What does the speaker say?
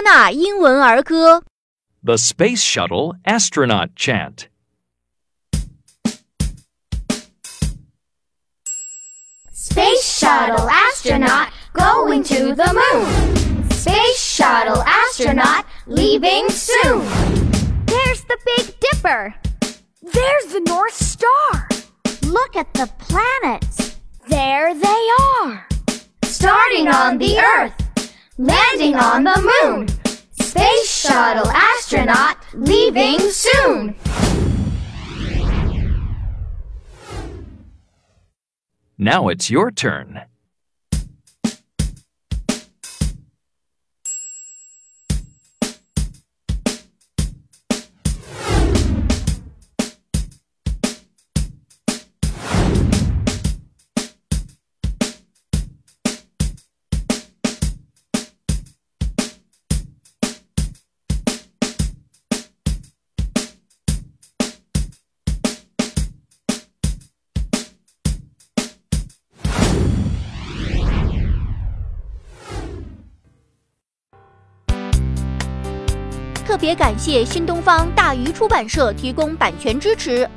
多纳英文儿歌。 The Space Shuttle Astronaut Chant. Space shuttle astronaut going to the moon. Space shuttle astronaut leaving soon. There's the Big Dipper. There's the North Star. Look at the planets. There they are. Starting on the Earth, landing on the moon. Space shuttle astronaut leaving soon. Now it's your turn. 特别感谢新东方大鱼出版社提供版权支持。